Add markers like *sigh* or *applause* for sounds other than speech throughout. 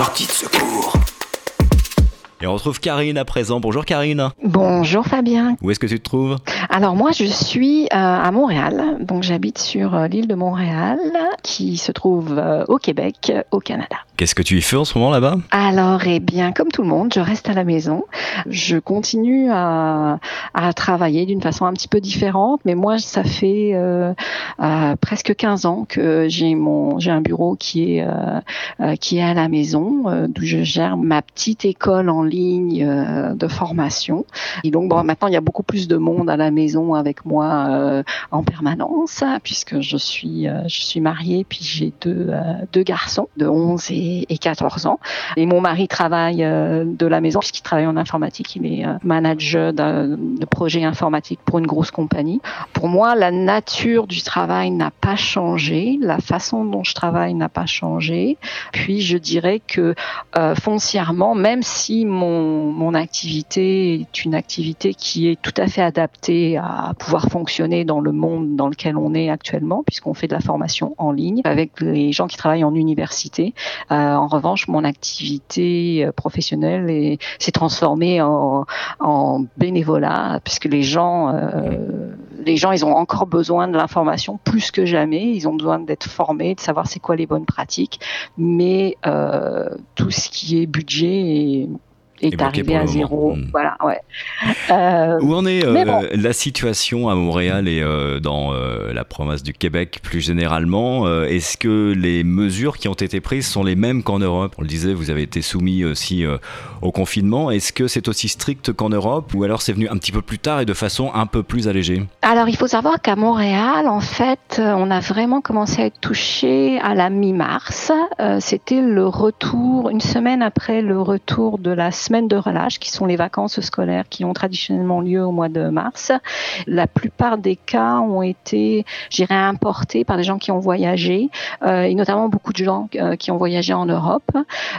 Sortie de secours. Et on retrouve Karine à présent. Bonjour Karine. Bonjour Fabien. Où est-ce que tu te trouves? Alors moi je suis euh, à Montréal, donc j'habite sur euh, l'île de Montréal qui se trouve euh, au Québec, au Canada. Qu'est-ce que tu y fais en ce moment là-bas? Alors eh bien comme tout le monde, je reste à la maison. Je continue à, à travailler d'une façon un petit peu différente, mais moi ça fait presque 15 ans que j'ai mon j'ai un bureau qui est qui est à la maison, d'où je gère ma petite école en ligne de formation. Et donc, bon, maintenant, il y a beaucoup plus de monde à la maison avec moi euh, en permanence, puisque je suis, euh, je suis mariée, puis j'ai deux, deux garçons de 11 et, 14 ans. Et mon mari travaille de la maison, puisqu'il travaille en informatique. Il est manager de, projets informatiques pour une grosse compagnie. Pour moi, la nature du travail n'a pas changé, la façon dont je travaille n'a pas changé. Puis, je dirais que foncièrement, même si mon, mon, activité est une activité qui est tout à fait adaptée à pouvoir fonctionner dans le monde dans lequel on est actuellement, puisqu'on fait de la formation en ligne avec les gens qui travaillent en université. Euh, en revanche, mon activité euh, professionnelle s'est transformée en, bénévolat, puisque les gens, euh, les gens, ils ont encore besoin de l'information plus que jamais. Ils ont besoin d'être formés, de savoir c'est quoi les bonnes pratiques, mais tout ce qui est budget et est arrivé à zéro. Hmm. Voilà, ouais. Euh, Où en est euh, la situation à Montréal et euh, dans la province du Québec plus généralement Est-ce que les mesures qui ont été prises sont les mêmes qu'en Europe? On le disait, vous avez été soumis aussi au confinement. Est-ce que c'est aussi strict qu'en Europe ou alors c'est venu un petit peu plus tard et de façon un peu plus allégée? Alors il faut savoir qu'à Montréal, en fait, on a vraiment commencé à être touché à la mi-mars. C'était le retour, une semaine après le retour de la semaines de relâche, qui sont les vacances scolaires qui ont traditionnellement lieu au mois de mars. La plupart des cas ont été, j'irais, importés par des gens qui ont voyagé, euh, et notamment beaucoup de gens euh, qui ont voyagé en Europe.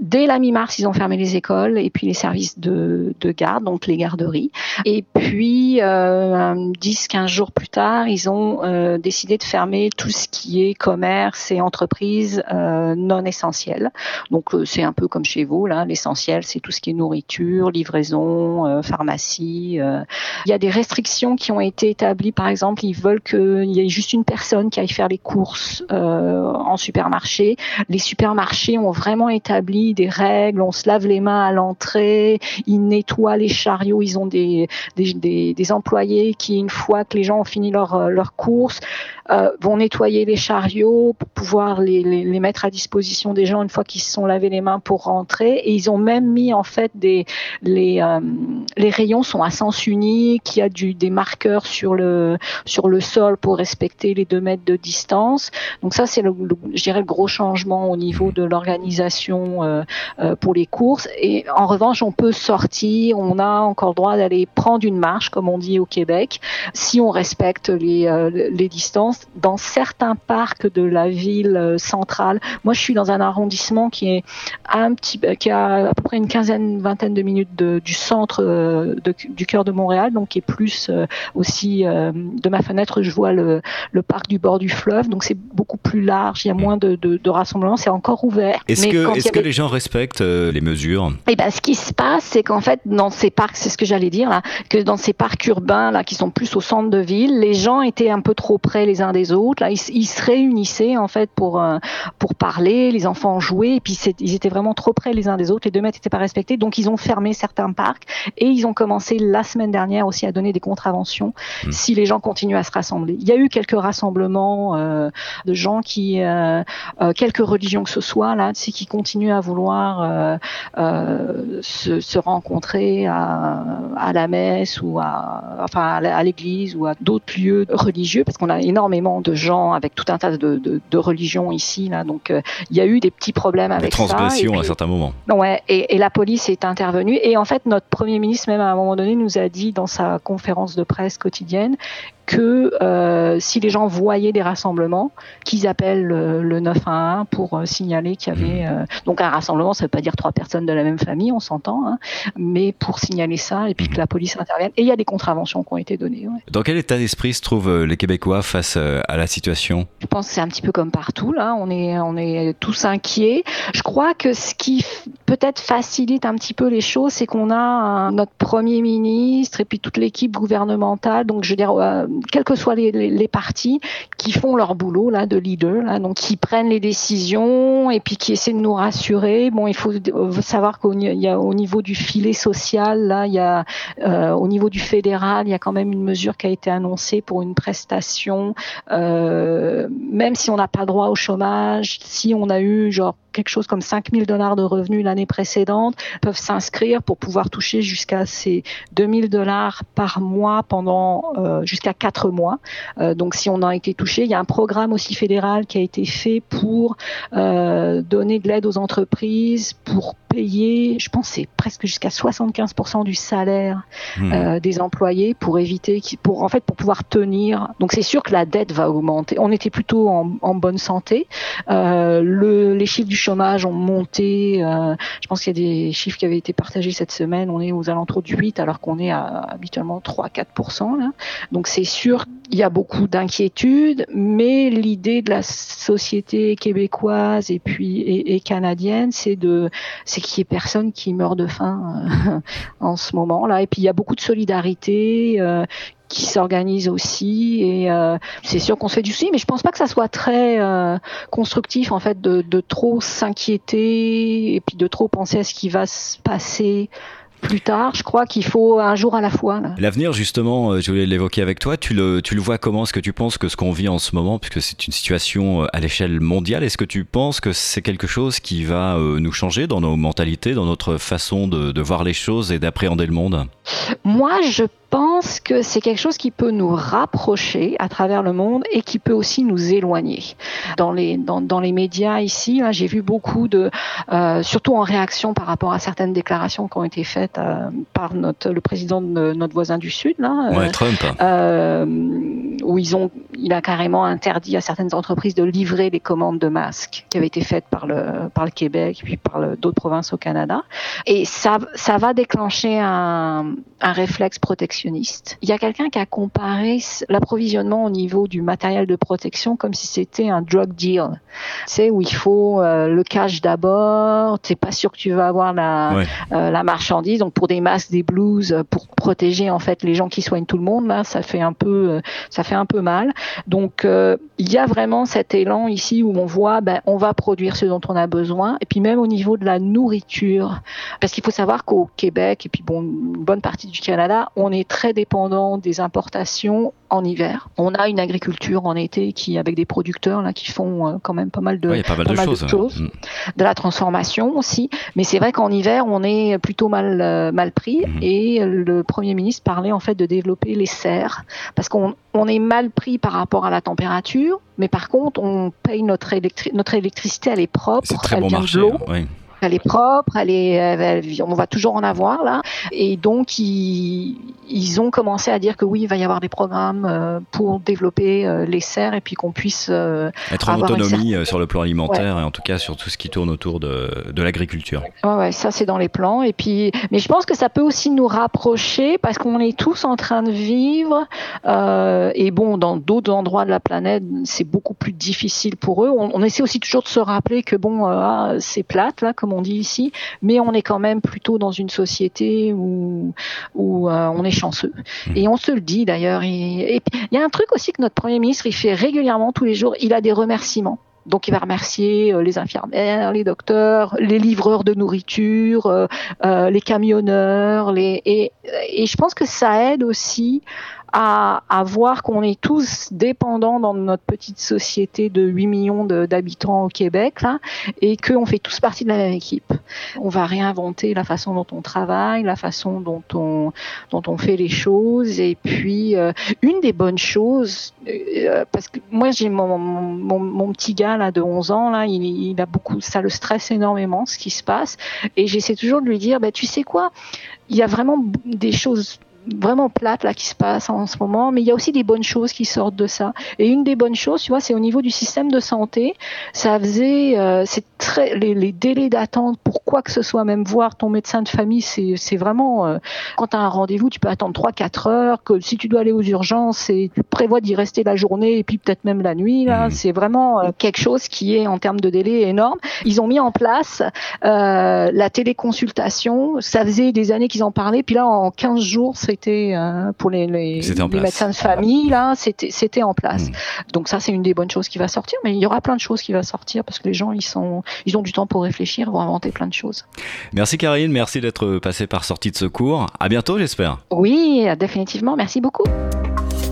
Dès la mi-mars, ils ont fermé les écoles et puis les services de, de garde, donc les garderies. Et puis, euh, 10-15 jours plus tard, ils ont euh, décidé de fermer tout ce qui est commerce et entreprises non essentielles. Donc, c'est un peu comme chez vous, là, l'essentiel, c'est tout ce qui est nourriture nourriture, livraison, euh, pharmacie. Euh. Il y a des restrictions qui ont été établies. Par exemple, ils veulent qu'il y ait juste une personne qui aille faire les courses euh, en supermarché. Les supermarchés ont vraiment établi des règles. On se lave les mains à l'entrée. Ils nettoient les chariots. Ils ont des, des, employés qui, une fois que les gens ont fini leur, leur course, vont nettoyer les chariots pour pouvoir les, les, les, mettre à disposition des gens une fois qu'ils se sont lavés les mains pour rentrer. Et ils ont même mis en fait des les, euh, les rayons sont à sens unique, il y a des marqueurs sur le, sol pour respecter les deux mètres de distance. Donc ça, c'est le, je dirais, le gros changement au niveau de l'organisation euh, euh, pour les courses. Et en revanche, on peut sortir, on a encore le droit d'aller prendre une marche, comme on dit au Québec, si on respecte les, distances. Dans certains parcs de la ville centrale, moi je suis dans un arrondissement qui qui a à peu près une quinzaine, vingtaine de minutes de, du centre euh, de, du cœur de Montréal, donc qui est plus euh, aussi euh, de ma fenêtre, je vois le, le, parc du bord du fleuve, donc c'est beaucoup plus large, il y a moins de, de, rassemblements, c'est encore ouvert. Est-ce que, est que les gens respectent les mesures? Eh ben, ce qui se passe, c'est qu'en fait, dans ces parcs, c'est ce que j'allais dire là, que dans ces parcs urbains là, qui sont plus au centre de ville, les gens étaient un peu trop près les uns des autres. Là, ils, ils se réunissaient en fait pour pour parler, les enfants jouaient, et puis ils étaient vraiment trop près les uns des autres. Les deux mètres n'étaient pas respectés, donc ils ont fermé certains parcs et ils ont commencé la semaine dernière aussi à donner des contraventions mmh. si les gens continuent à se rassembler. Il y a eu quelques rassemblements euh, de gens qui, euh, euh, quelques religions que ce soit là, qui continuent à vouloir euh, euh, se, se, rencontrer à, à, la messe ou à, enfin à l'église ou à d'autres lieux religieux parce qu'on a énormément de gens avec tout un tas de, de, de religions ici là, donc il y a eu des petits problèmes avec ça. Transgression à certains moments. Ouais, et, et la police est intervenue et en fait notre premier ministre même à un moment donné nous a dit dans sa conférence de presse quotidienne que euh, si les gens voyaient des rassemblements, qu'ils appellent le, 911 pour signaler qu'il y avait mmh. donc un rassemblement, ça veut pas dire trois personnes de la même famille, on s'entend, hein, mais pour signaler ça et puis que la police intervienne. Et il y a des contraventions qui ont été données. Dans quel état d'esprit se trouvent les Québécois face à la situation? Je pense que c'est un petit peu comme partout là. On est on est tous inquiets. Je crois que ce qui peut-être facilite un petit peu les choses, c'est qu'on a notre premier ministre et puis toute l'équipe gouvernementale, donc je veux dire, euh, quels que soient les, les, partis, qui font leur boulot là de leader, donc qui prennent les décisions et puis qui essaient de nous rassurer. Bon, il faut savoir qu'au au niveau du filet social, là, il y a euh, au niveau du fédéral, il y a quand même une mesure qui a été annoncée pour une prestation, euh, même si on n'a pas droit au chômage, si on a eu genre quelque chose comme 5000 dollars de revenus l'année précédente, peuvent s'inscrire pour pouvoir toucher jusqu'à ces 2000 dollars par mois pendant euh, jusqu'à 4 mois. Euh, donc si on a été touché, il y a un programme aussi fédéral qui a été fait pour euh, donner de l'aide aux entreprises, pour payer, je pense c'est presque jusqu'à 75% du salaire mmh. des employés pour éviter, pour en fait pour pouvoir tenir. Donc c'est sûr que la dette va augmenter. On était plutôt en, en bonne santé. le, les chiffres du chômage ont monté. Euh, je pense qu'il y a des chiffres qui avaient été partagés cette semaine. On est aux alentours du 8 alors qu'on est à habituellement 3-4%. Donc c'est sûr qu'il y a beaucoup d'inquiétudes, mais l'idée de la société québécoise et puis et, canadienne, c'est de c'est qu'il y ait personne qui meurt de faim euh, *laughs* en ce moment là. Et puis il y a beaucoup de solidarité. Euh, qui s'organise aussi et euh, c'est sûr qu'on se fait du souci mais je pense pas que ça soit très euh, constructif en fait de, de trop s'inquiéter et puis de trop penser à ce qui va se passer plus tard. Je crois qu'il faut un jour à la fois. L'avenir, justement, euh, je voulais l'évoquer avec toi. Tu le, tu le vois comment? Est-ce que tu penses que ce qu'on vit en ce moment, puisque c'est une situation à l'échelle mondiale, est-ce que tu penses que c'est quelque chose qui va nous changer dans nos mentalités, dans notre façon de, de voir les choses et d'appréhender le monde? Moi, je pense que c'est quelque chose qui peut nous rapprocher à travers le monde et qui peut aussi nous éloigner. Dans les, dans, dans les médias ici, j'ai vu beaucoup de, euh, surtout en réaction par rapport à certaines déclarations qui ont été faites euh, par notre, le président de notre voisin du Sud, là, euh, Trump. où ils ont, il a carrément interdit à certaines entreprises de livrer les commandes de masques qui avaient été faites par le, par le Québec puis par d'autres provinces au Canada. Et ça, ça va déclencher un, un réflexe protectionniste il y a quelqu'un qui a comparé l'approvisionnement au niveau du matériel de protection comme si c'était un drug deal. C'est où il faut euh, le cash d'abord, tu n'es pas sûr que tu vas avoir la, euh, la marchandise. Donc pour des masques, des blouses, euh, pour protéger en fait les gens qui soignent tout le monde, là, ça fait un peu, ça fait un peu mal. Donc il y a vraiment cet élan ici où on voit, ben, on va produire ce dont on a besoin. Et puis même au niveau de la nourriture, parce qu'il faut savoir qu'au Québec et puis bon, une bonne partie du Canada, on est très dépendant des importations en hiver. On a une agriculture en été qui, avec des producteurs là, qui font euh, quand même pas mal de, choses, mm. de, la transformation aussi. Mais c'est vrai qu'en hiver, on est plutôt mal euh, mal pris. Mm. Et le premier ministre parlait en fait de développer les serres parce qu'on on est mal pris par rapport à la température, mais par contre, on paye notre, notre électricité, elle est propre, très elle bon marché, de l'eau. Elle est propre, elle est, on va toujours en avoir là. Et donc ils, ils, ont commencé à dire que oui, il va y avoir des programmes euh, pour développer euh, les serres et puis qu'on puisse euh, être en autonomie sur le plan alimentaire et en tout cas sur tout ce qui tourne autour de, de l'agriculture. Ouais, ouais, ça c'est dans les plans. Et puis, mais je pense que ça peut aussi nous rapprocher parce qu'on est tous en train de vivre. et bon, dans d'autres endroits de la planète, c'est beaucoup plus difficile pour eux. On, essaie aussi toujours de se rappeler que bon, ah, c'est plate là comme on dit ici, mais on est quand même plutôt dans une société où, où euh, on est chanceux. Mmh. Et on se le dit d'ailleurs. Et il y a un truc aussi que notre Premier ministre, il fait régulièrement tous les jours, il a des remerciements. Donc il va remercier euh, les infirmières, les docteurs, les livreurs de nourriture, euh, les camionneurs, les et, et, je pense que ça aide aussi à, voir qu'on est tous dépendants dans notre petite société de 8 millions d'habitants au Québec et qu'on fait tous partie de la même équipe. On va réinventer la façon dont on travaille, la façon dont on, dont on fait les choses. Et puis, euh, une des bonnes choses, euh, parce que moi j'ai mon, mon, petit gars là de 11 ans, là, il a beaucoup, ça le stresse énormément ce qui se passe. Et j'essaie toujours de lui dire, bah, tu sais quoi, il y a vraiment des choses vraiment plate là qui se passe en ce moment, mais il y a aussi des bonnes choses qui sortent de ça. Et une des bonnes choses, tu vois, c'est au niveau du système de santé. Ça faisait, euh, c'est très les, les délais d'attente pour quoi que ce soit, même voir ton médecin de famille, c'est vraiment euh, quand tu as un rendez-vous, tu peux attendre 3-4 heures. Que si tu dois aller aux urgences, et tu prévois d'y rester la journée et puis peut-être même la nuit. Là, mmh. c'est vraiment euh, quelque chose qui est en termes de délai énorme. Ils ont mis en place la téléconsultation. Ça faisait des années qu'ils en parlaient, puis là en 15 jours, c'était pour les, les, médecins de famille là, c'était c'était en place. Mmh. Donc ça, c'est une des bonnes choses qui va sortir, mais il y aura plein de choses qui vont sortir parce que les gens, ils sont, ils ont du temps pour réfléchir, vont inventer plein de choses. Merci Karine, merci d'être passée par Sortie de Secours. À bientôt, j'espère. Oui, définitivement. Merci beaucoup.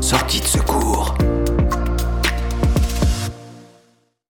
Sortie de Secours.